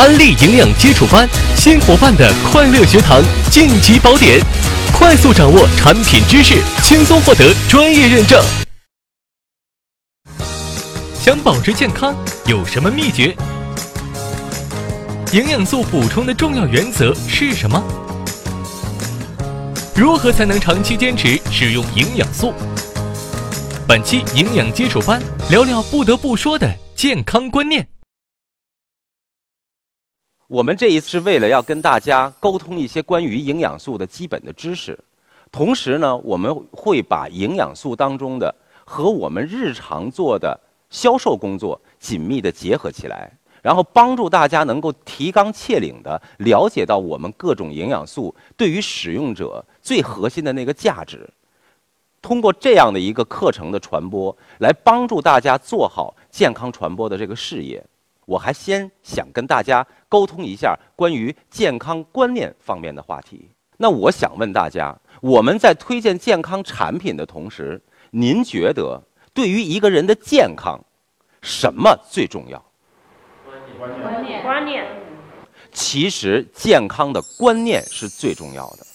安利营养基础班，新伙伴的快乐学堂晋级宝典，快速掌握产品知识，轻松获得专业认证。想保持健康有什么秘诀？营养素补充的重要原则是什么？如何才能长期坚持使用营养素？本期营养基础班聊聊不得不说的健康观念。我们这一次为了要跟大家沟通一些关于营养素的基本的知识，同时呢，我们会把营养素当中的和我们日常做的销售工作紧密的结合起来，然后帮助大家能够提纲挈领的了解到我们各种营养素对于使用者最核心的那个价值。通过这样的一个课程的传播，来帮助大家做好健康传播的这个事业。我还先想跟大家沟通一下关于健康观念方面的话题。那我想问大家，我们在推荐健康产品的同时，您觉得对于一个人的健康，什么最重要？观念，观念。观念其实健康的观念是最重要的，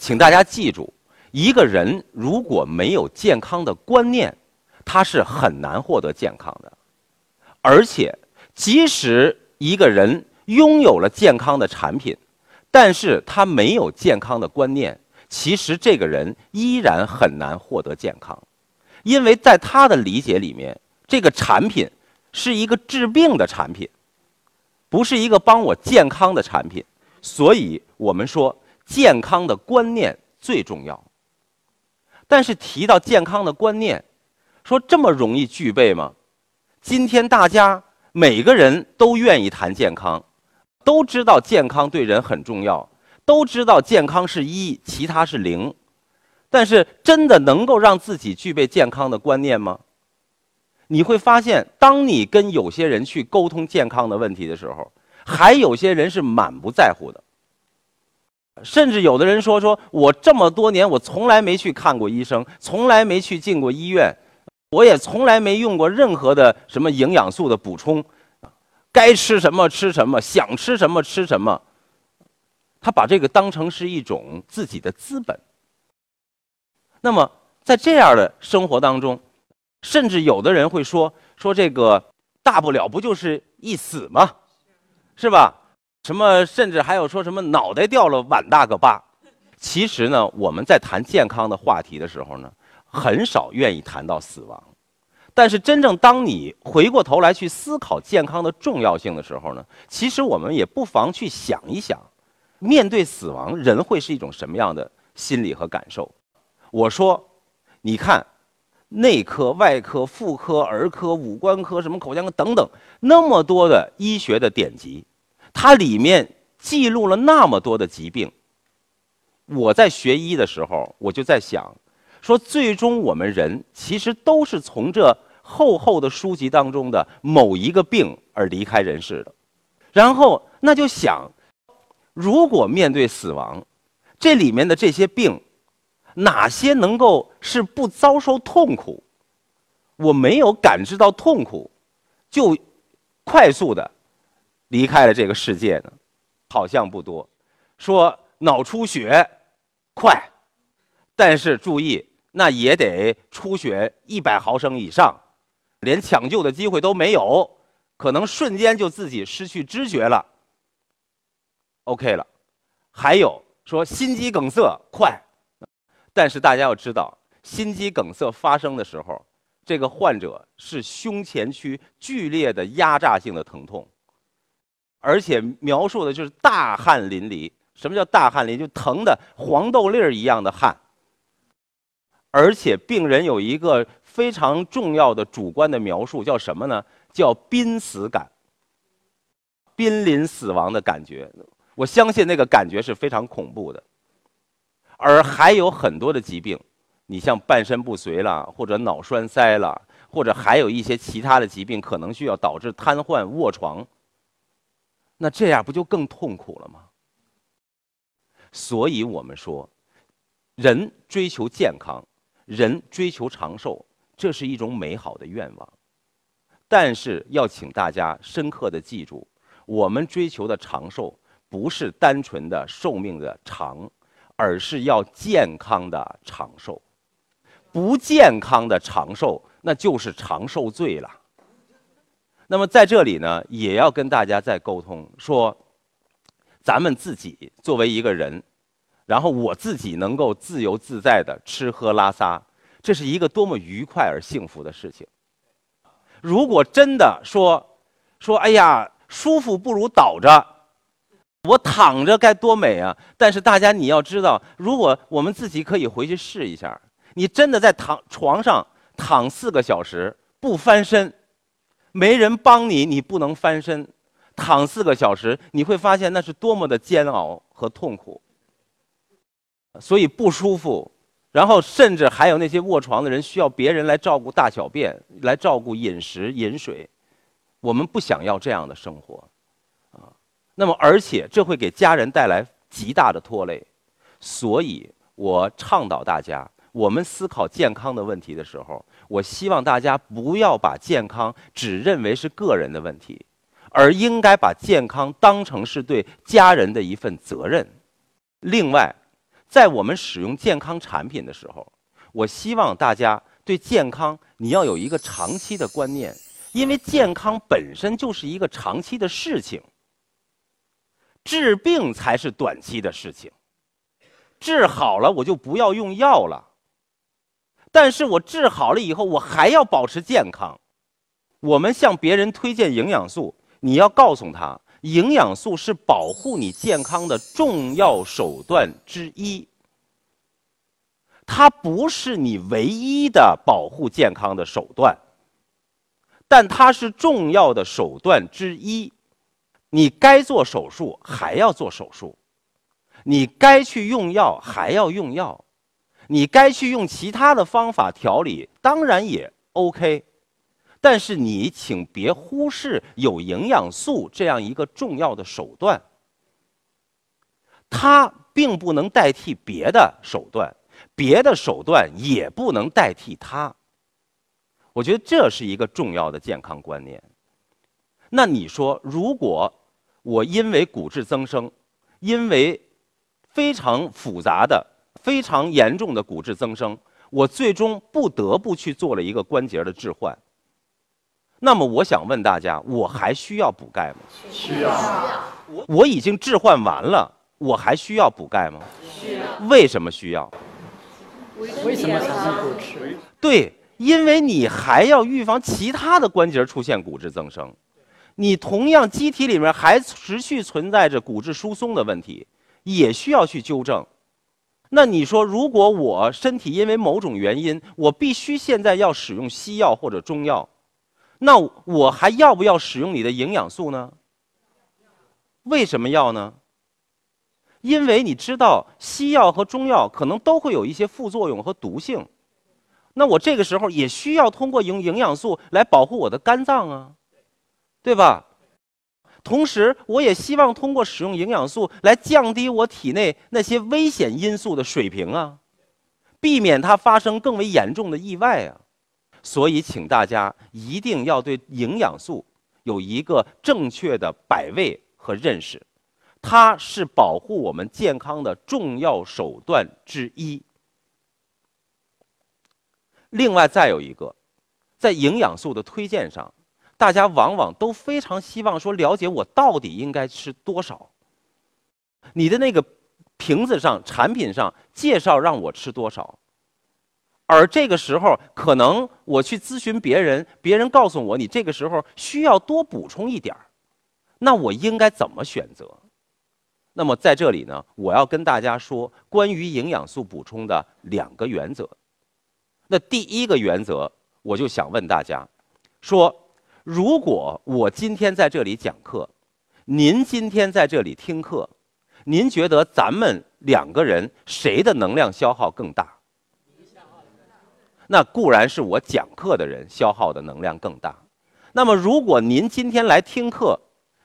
请大家记住，一个人如果没有健康的观念，他是很难获得健康的，而且。即使一个人拥有了健康的产品，但是他没有健康的观念，其实这个人依然很难获得健康，因为在他的理解里面，这个产品是一个治病的产品，不是一个帮我健康的产品，所以我们说健康的观念最重要。但是提到健康的观念，说这么容易具备吗？今天大家。每个人都愿意谈健康，都知道健康对人很重要，都知道健康是一，其他是零。但是，真的能够让自己具备健康的观念吗？你会发现，当你跟有些人去沟通健康的问题的时候，还有些人是满不在乎的。甚至有的人说：“说我这么多年，我从来没去看过医生，从来没去进过医院。”我也从来没用过任何的什么营养素的补充，该吃什么吃什么，想吃什么吃什么。他把这个当成是一种自己的资本。那么在这样的生活当中，甚至有的人会说说这个大不了不就是一死吗？是吧？什么甚至还有说什么脑袋掉了碗大个疤。其实呢，我们在谈健康的话题的时候呢。很少愿意谈到死亡，但是真正当你回过头来去思考健康的重要性的时候呢，其实我们也不妨去想一想，面对死亡，人会是一种什么样的心理和感受？我说，你看，内科、外科、妇科、儿科、五官科、什么口腔科等等，那么多的医学的典籍，它里面记录了那么多的疾病。我在学医的时候，我就在想。说，最终我们人其实都是从这厚厚的书籍当中的某一个病而离开人世的，然后那就想，如果面对死亡，这里面的这些病，哪些能够是不遭受痛苦？我没有感知到痛苦，就快速的离开了这个世界呢？好像不多。说脑出血快，但是注意。那也得出血一百毫升以上，连抢救的机会都没有，可能瞬间就自己失去知觉了。OK 了，还有说心肌梗塞快，但是大家要知道，心肌梗塞发生的时候，这个患者是胸前区剧烈的压榨性的疼痛，而且描述的就是大汗淋漓。什么叫大汗淋？就疼的黄豆粒儿一样的汗。而且病人有一个非常重要的主观的描述，叫什么呢？叫濒死感，濒临死亡的感觉。我相信那个感觉是非常恐怖的。而还有很多的疾病，你像半身不遂了，或者脑栓塞了，或者还有一些其他的疾病，可能需要导致瘫痪卧床。那这样不就更痛苦了吗？所以我们说，人追求健康。人追求长寿，这是一种美好的愿望，但是要请大家深刻的记住，我们追求的长寿不是单纯的寿命的长，而是要健康的长寿。不健康的长寿，那就是长寿罪了。那么在这里呢，也要跟大家再沟通说，咱们自己作为一个人，然后我自己能够自由自在的吃喝拉撒，这是一个多么愉快而幸福的事情。如果真的说说，哎呀，舒服不如倒着，我躺着该多美啊！但是大家你要知道，如果我们自己可以回去试一下，你真的在躺床上躺四个小时不翻身。没人帮你，你不能翻身，躺四个小时，你会发现那是多么的煎熬和痛苦，所以不舒服。然后甚至还有那些卧床的人需要别人来照顾大小便，来照顾饮食饮水，我们不想要这样的生活，啊，那么而且这会给家人带来极大的拖累，所以我倡导大家。我们思考健康的问题的时候，我希望大家不要把健康只认为是个人的问题，而应该把健康当成是对家人的一份责任。另外，在我们使用健康产品的时候，我希望大家对健康你要有一个长期的观念，因为健康本身就是一个长期的事情，治病才是短期的事情，治好了我就不要用药了。但是我治好了以后，我还要保持健康。我们向别人推荐营养素，你要告诉他，营养素是保护你健康的重要手段之一。它不是你唯一的保护健康的手段，但它是重要的手段之一。你该做手术还要做手术，你该去用药还要用药。你该去用其他的方法调理，当然也 OK，但是你请别忽视有营养素这样一个重要的手段，它并不能代替别的手段，别的手段也不能代替它。我觉得这是一个重要的健康观念。那你说，如果我因为骨质增生，因为非常复杂的。非常严重的骨质增生，我最终不得不去做了一个关节的置换。那么我想问大家，我还需要补钙吗？需要。我我已经置换完了，我还需要补钙吗？需要。为什么需要？为什么产生骨质？对，因为你还要预防其他的关节出现骨质增生，你同样机体里面还持续存在着骨质疏松的问题，也需要去纠正。那你说，如果我身体因为某种原因，我必须现在要使用西药或者中药，那我还要不要使用你的营养素呢？为什么要呢？因为你知道西药和中药可能都会有一些副作用和毒性，那我这个时候也需要通过营营养素来保护我的肝脏啊，对吧？同时，我也希望通过使用营养素来降低我体内那些危险因素的水平啊，避免它发生更为严重的意外啊。所以，请大家一定要对营养素有一个正确的摆位和认识，它是保护我们健康的重要手段之一。另外，再有一个，在营养素的推荐上。大家往往都非常希望说了解我到底应该吃多少。你的那个瓶子上、产品上介绍让我吃多少，而这个时候可能我去咨询别人，别人告诉我你这个时候需要多补充一点儿，那我应该怎么选择？那么在这里呢，我要跟大家说关于营养素补充的两个原则。那第一个原则，我就想问大家，说。如果我今天在这里讲课，您今天在这里听课，您觉得咱们两个人谁的能量消耗更大？那固然是我讲课的人消耗的能量更大。那么，如果您今天来听课，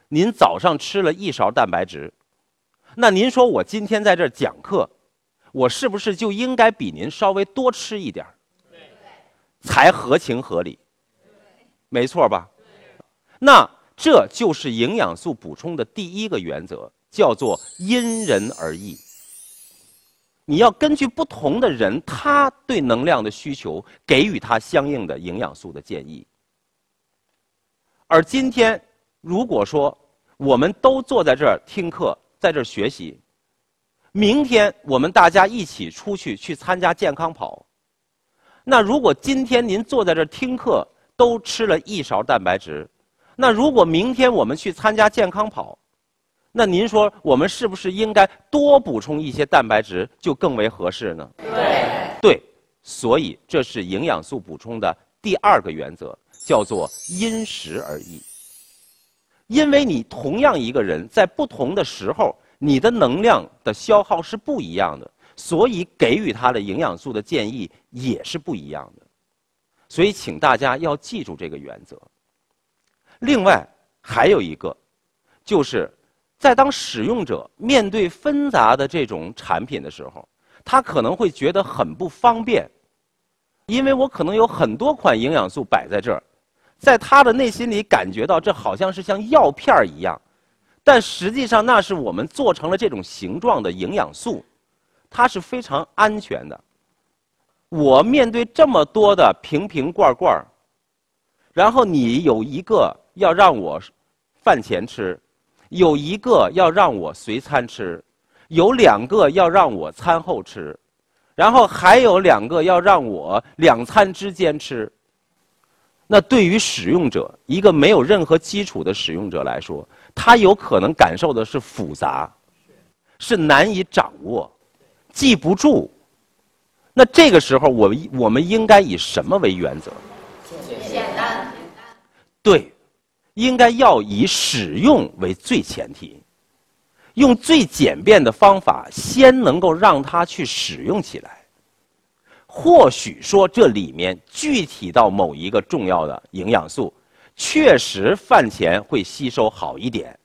您早上吃了一勺蛋白质，那您说我今天在这儿讲课，我是不是就应该比您稍微多吃一点儿，才合情合理？没错吧？那这就是营养素补充的第一个原则，叫做因人而异。你要根据不同的人他对能量的需求，给予他相应的营养素的建议。而今天，如果说我们都坐在这儿听课，在这儿学习，明天我们大家一起出去去参加健康跑，那如果今天您坐在这儿听课，都吃了一勺蛋白质，那如果明天我们去参加健康跑，那您说我们是不是应该多补充一些蛋白质就更为合适呢？对。对，所以这是营养素补充的第二个原则，叫做因时而异。因为你同样一个人在不同的时候，你的能量的消耗是不一样的，所以给予他的营养素的建议也是不一样的。所以，请大家要记住这个原则。另外，还有一个，就是。在当使用者面对纷杂的这种产品的时候，他可能会觉得很不方便，因为我可能有很多款营养素摆在这儿，在他的内心里感觉到这好像是像药片儿一样，但实际上那是我们做成了这种形状的营养素，它是非常安全的。我面对这么多的瓶瓶罐罐儿然后你有一个要让我饭前吃。有一个要让我随餐吃，有两个要让我餐后吃，然后还有两个要让我两餐之间吃。那对于使用者，一个没有任何基础的使用者来说，他有可能感受的是复杂，是难以掌握，记不住。那这个时候，我我们应该以什么为原则？简单。对。应该要以使用为最前提，用最简便的方法，先能够让他去使用起来。或许说这里面具体到某一个重要的营养素，确实饭前会吸收好一点，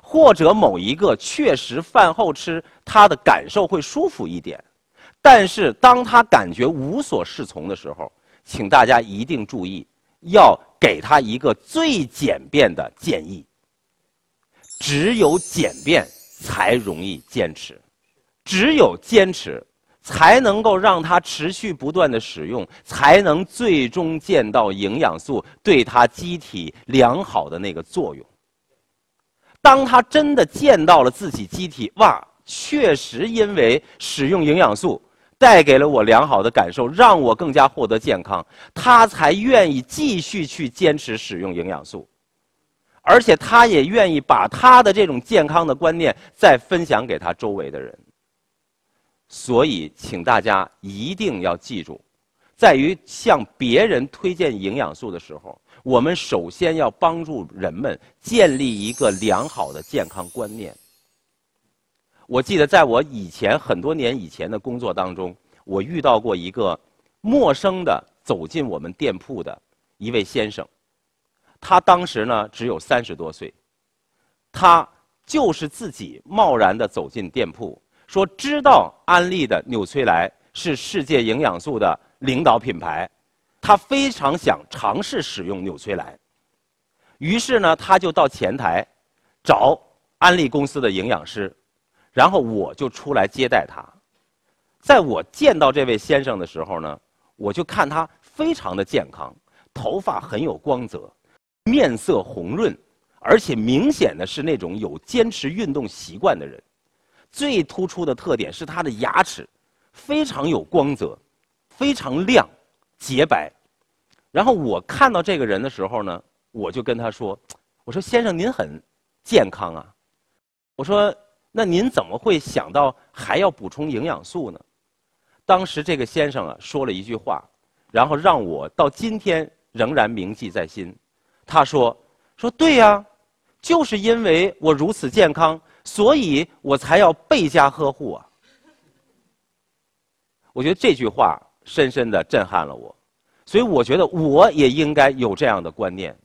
或者某一个确实饭后吃，他的感受会舒服一点。但是当他感觉无所适从的时候，请大家一定注意。要给他一个最简便的建议。只有简便才容易坚持，只有坚持才能够让他持续不断的使用，才能最终见到营养素对他机体良好的那个作用。当他真的见到了自己机体，哇，确实因为使用营养素。带给了我良好的感受，让我更加获得健康，他才愿意继续去坚持使用营养素，而且他也愿意把他的这种健康的观念再分享给他周围的人。所以，请大家一定要记住，在于向别人推荐营养素的时候，我们首先要帮助人们建立一个良好的健康观念。我记得在我以前很多年以前的工作当中，我遇到过一个陌生的走进我们店铺的一位先生，他当时呢只有三十多岁，他就是自己贸然的走进店铺，说知道安利的纽崔莱是世界营养素的领导品牌，他非常想尝试使用纽崔莱，于是呢他就到前台找安利公司的营养师。然后我就出来接待他，在我见到这位先生的时候呢，我就看他非常的健康，头发很有光泽，面色红润，而且明显的是那种有坚持运动习惯的人。最突出的特点是他的牙齿非常有光泽，非常亮洁白。然后我看到这个人的时候呢，我就跟他说：“我说先生您很健康啊，我说。”那您怎么会想到还要补充营养素呢？当时这个先生啊说了一句话，然后让我到今天仍然铭记在心。他说：“说对呀，就是因为我如此健康，所以我才要倍加呵护啊。”我觉得这句话深深的震撼了我，所以我觉得我也应该有这样的观念。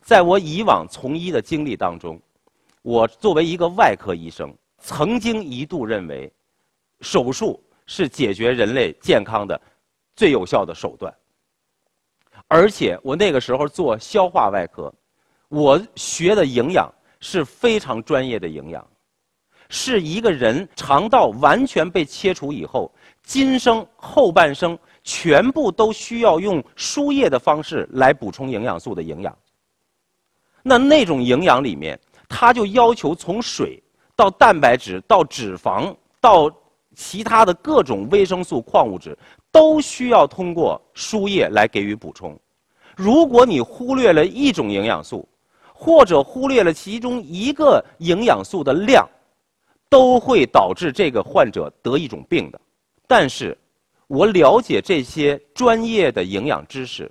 在我以往从医的经历当中。我作为一个外科医生，曾经一度认为，手术是解决人类健康的最有效的手段。而且我那个时候做消化外科，我学的营养是非常专业的营养，是一个人肠道完全被切除以后，今生后半生全部都需要用输液的方式来补充营养素的营养。那那种营养里面，它就要求从水到蛋白质到脂肪到其他的各种维生素、矿物质，都需要通过输液来给予补充。如果你忽略了一种营养素，或者忽略了其中一个营养素的量，都会导致这个患者得一种病的。但是，我了解这些专业的营养知识，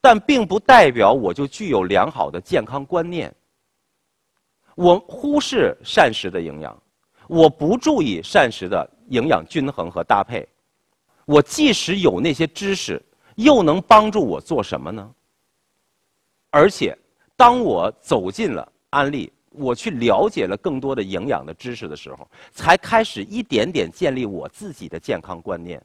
但并不代表我就具有良好的健康观念。我忽视膳食的营养，我不注意膳食的营养均衡和搭配。我即使有那些知识，又能帮助我做什么呢？而且。当我走进了安利，我去了解了更多的营养的知识的时候，才开始一点点建立我自己的健康观念。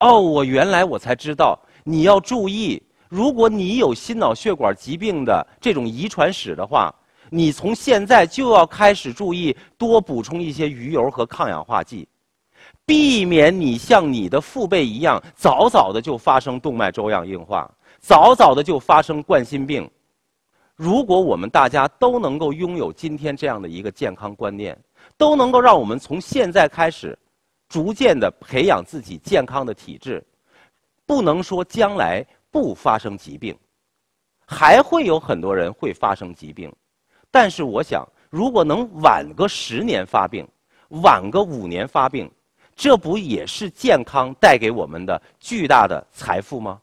哦，我原来我才知道，你要注意，如果你有心脑血管疾病的这种遗传史的话，你从现在就要开始注意多补充一些鱼油和抗氧化剂，避免你像你的父辈一样，早早的就发生动脉粥样硬化，早早的就发生冠心病。如果我们大家都能够拥有今天这样的一个健康观念，都能够让我们从现在开始，逐渐的培养自己健康的体质，不能说将来不发生疾病，还会有很多人会发生疾病，但是我想，如果能晚个十年发病，晚个五年发病，这不也是健康带给我们的巨大的财富吗？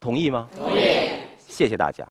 同意吗？同意。谢谢大家。